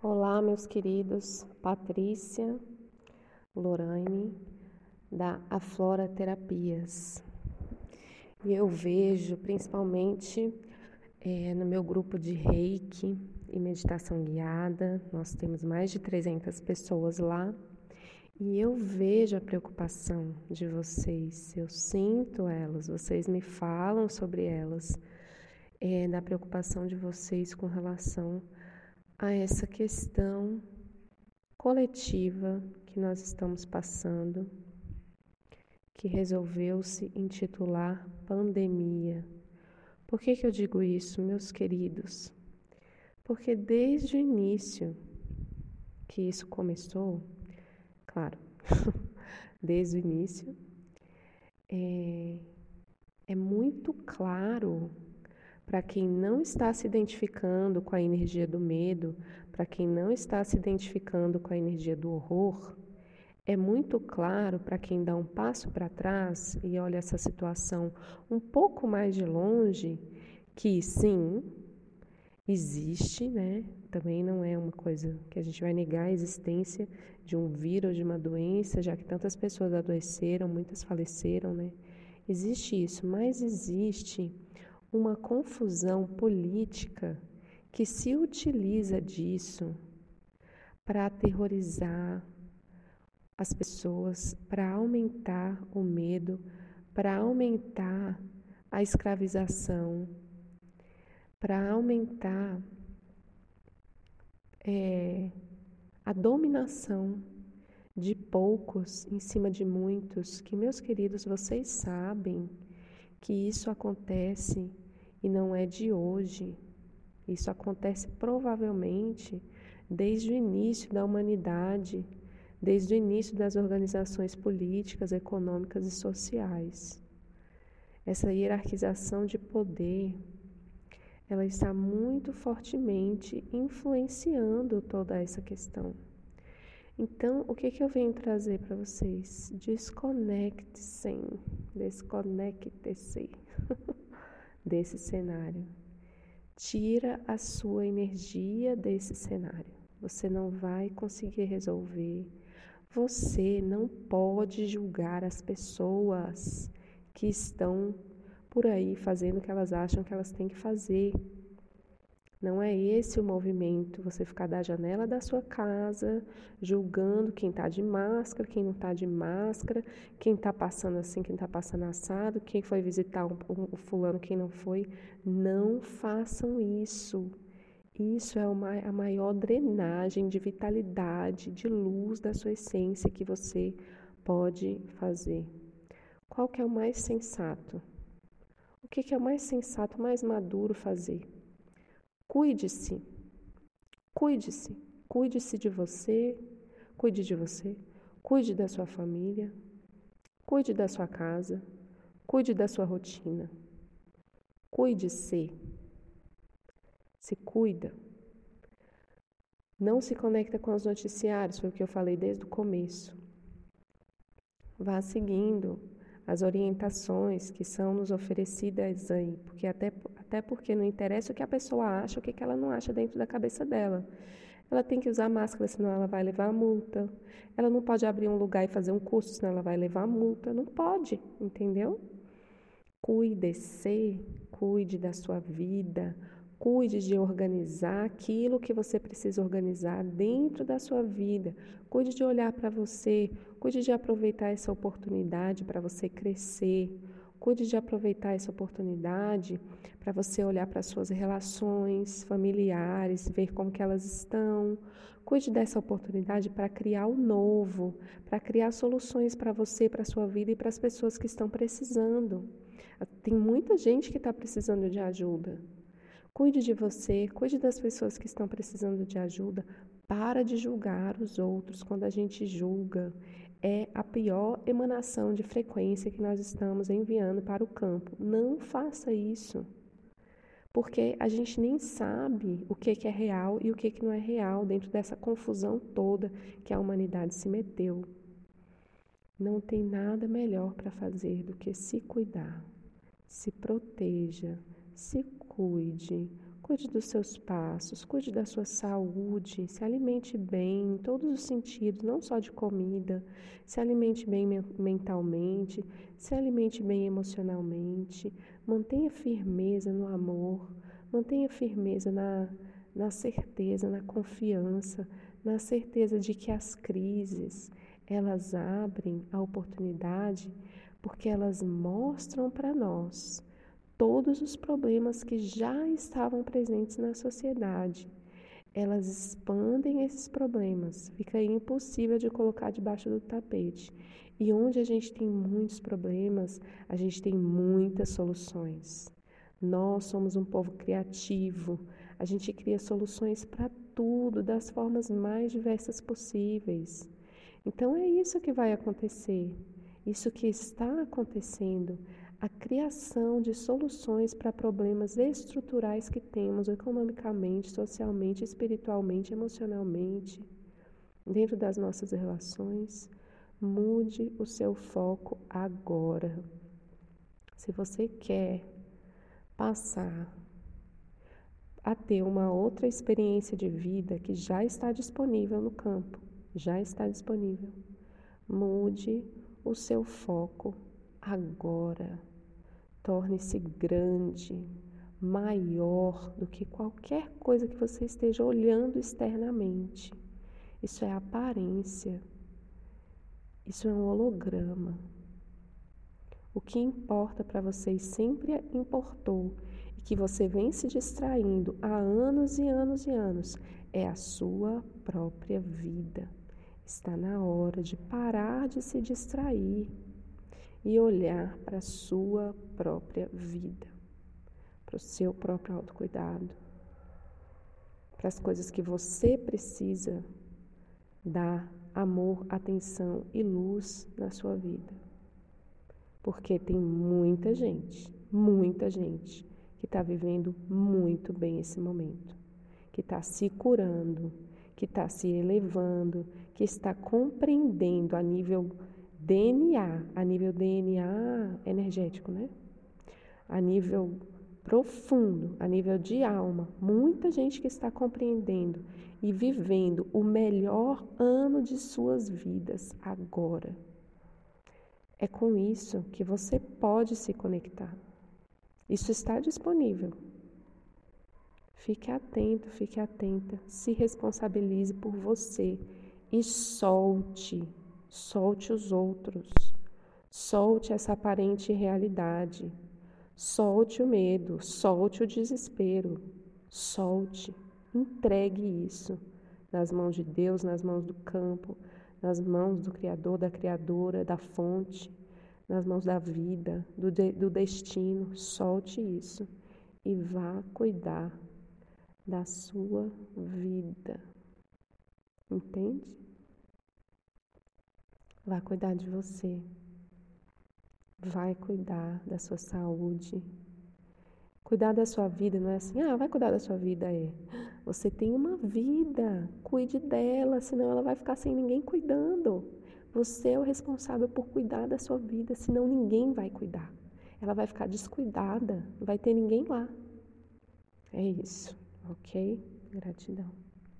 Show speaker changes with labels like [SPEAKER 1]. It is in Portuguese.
[SPEAKER 1] Olá, meus queridos, Patrícia Lorraine, da Aflora Terapias. E eu vejo, principalmente é, no meu grupo de reiki e meditação guiada, nós temos mais de 300 pessoas lá, e eu vejo a preocupação de vocês, eu sinto elas, vocês me falam sobre elas, é, da preocupação de vocês com relação a essa questão coletiva que nós estamos passando, que resolveu se intitular pandemia. Por que, que eu digo isso, meus queridos? Porque desde o início que isso começou, claro, desde o início, é, é muito claro para quem não está se identificando com a energia do medo, para quem não está se identificando com a energia do horror, é muito claro para quem dá um passo para trás e olha essa situação um pouco mais de longe que sim, existe, né? Também não é uma coisa que a gente vai negar a existência de um vírus, de uma doença, já que tantas pessoas adoeceram, muitas faleceram, né? Existe isso, mas existe uma confusão política que se utiliza disso para aterrorizar as pessoas, para aumentar o medo, para aumentar a escravização, para aumentar é, a dominação de poucos em cima de muitos, que meus queridos, vocês sabem que isso acontece e não é de hoje. Isso acontece provavelmente desde o início da humanidade, desde o início das organizações políticas, econômicas e sociais. Essa hierarquização de poder, ela está muito fortemente influenciando toda essa questão. Então, o que, que eu venho trazer para vocês? Desconecte-se, desconecte-se desse cenário. Tira a sua energia desse cenário. Você não vai conseguir resolver. Você não pode julgar as pessoas que estão por aí fazendo o que elas acham que elas têm que fazer. Não é esse o movimento, você ficar da janela da sua casa, julgando quem está de máscara, quem não está de máscara, quem está passando assim, quem está passando assado, quem foi visitar o, fulano, quem não foi. Não façam isso. Isso é uma, a maior drenagem de vitalidade, de luz da sua essência que você pode fazer. Qual que é o mais sensato? O que, que é o mais sensato, mais maduro fazer? Cuide-se. Cuide-se. Cuide-se de você. Cuide de você. Cuide da sua família. Cuide da sua casa. Cuide da sua rotina. Cuide-se. Se cuida. Não se conecta com os noticiários, foi o que eu falei desde o começo. Vá seguindo as orientações que são nos oferecidas aí, porque até, até porque não interessa o que a pessoa acha, o que, ela não acha dentro da cabeça dela. Ela tem que usar máscara, senão ela vai levar multa. Ela não pode abrir um lugar e fazer um curso, senão ela vai levar multa. Não pode, entendeu? Cuide-se, cuide da sua vida, Cuide de organizar aquilo que você precisa organizar dentro da sua vida. Cuide de olhar para você, cuide de aproveitar essa oportunidade para você crescer. Cuide de aproveitar essa oportunidade para você olhar para suas relações familiares, ver como que elas estão. Cuide dessa oportunidade para criar o novo, para criar soluções para você, para sua vida e para as pessoas que estão precisando. Tem muita gente que está precisando de ajuda. Cuide de você, cuide das pessoas que estão precisando de ajuda. Para de julgar os outros. Quando a gente julga, é a pior emanação de frequência que nós estamos enviando para o campo. Não faça isso. Porque a gente nem sabe o que é real e o que não é real dentro dessa confusão toda que a humanidade se meteu. Não tem nada melhor para fazer do que se cuidar, se proteja, se cuide, Cuide dos seus passos, cuide da sua saúde, se alimente bem em todos os sentidos, não só de comida. Se alimente bem mentalmente, se alimente bem emocionalmente. Mantenha firmeza no amor, mantenha firmeza na, na certeza, na confiança, na certeza de que as crises elas abrem a oportunidade porque elas mostram para nós todos os problemas que já estavam presentes na sociedade. Elas expandem esses problemas, fica impossível de colocar debaixo do tapete. E onde a gente tem muitos problemas, a gente tem muitas soluções. Nós somos um povo criativo, a gente cria soluções para tudo, das formas mais diversas possíveis. Então é isso que vai acontecer, isso que está acontecendo a criação de soluções para problemas estruturais que temos economicamente, socialmente, espiritualmente, emocionalmente, dentro das nossas relações. Mude o seu foco agora. Se você quer passar a ter uma outra experiência de vida que já está disponível no campo, já está disponível, mude o seu foco agora. Torne-se grande, maior do que qualquer coisa que você esteja olhando externamente. Isso é aparência. Isso é um holograma. O que importa para você e sempre importou e que você vem se distraindo há anos e anos e anos é a sua própria vida. Está na hora de parar de se distrair e olhar para a sua própria vida, para o seu próprio autocuidado, para as coisas que você precisa dar amor, atenção e luz na sua vida. Porque tem muita gente, muita gente que está vivendo muito bem esse momento, que está se curando, que está se elevando, que está compreendendo a nível DNA, a nível DNA energético, né? A nível profundo, a nível de alma. Muita gente que está compreendendo e vivendo o melhor ano de suas vidas agora. É com isso que você pode se conectar. Isso está disponível. Fique atento, fique atenta, se responsabilize por você e solte Solte os outros. Solte essa aparente realidade. Solte o medo, solte o desespero. Solte, entregue isso nas mãos de Deus, nas mãos do campo, nas mãos do Criador, da Criadora, da fonte, nas mãos da vida, do, de, do destino. Solte isso e vá cuidar da sua vida. Entende? Vai cuidar de você. Vai cuidar da sua saúde. Cuidar da sua vida não é assim, ah, vai cuidar da sua vida, é. Você tem uma vida, cuide dela, senão ela vai ficar sem ninguém cuidando. Você é o responsável por cuidar da sua vida, senão ninguém vai cuidar. Ela vai ficar descuidada, não vai ter ninguém lá. É isso, ok? Gratidão.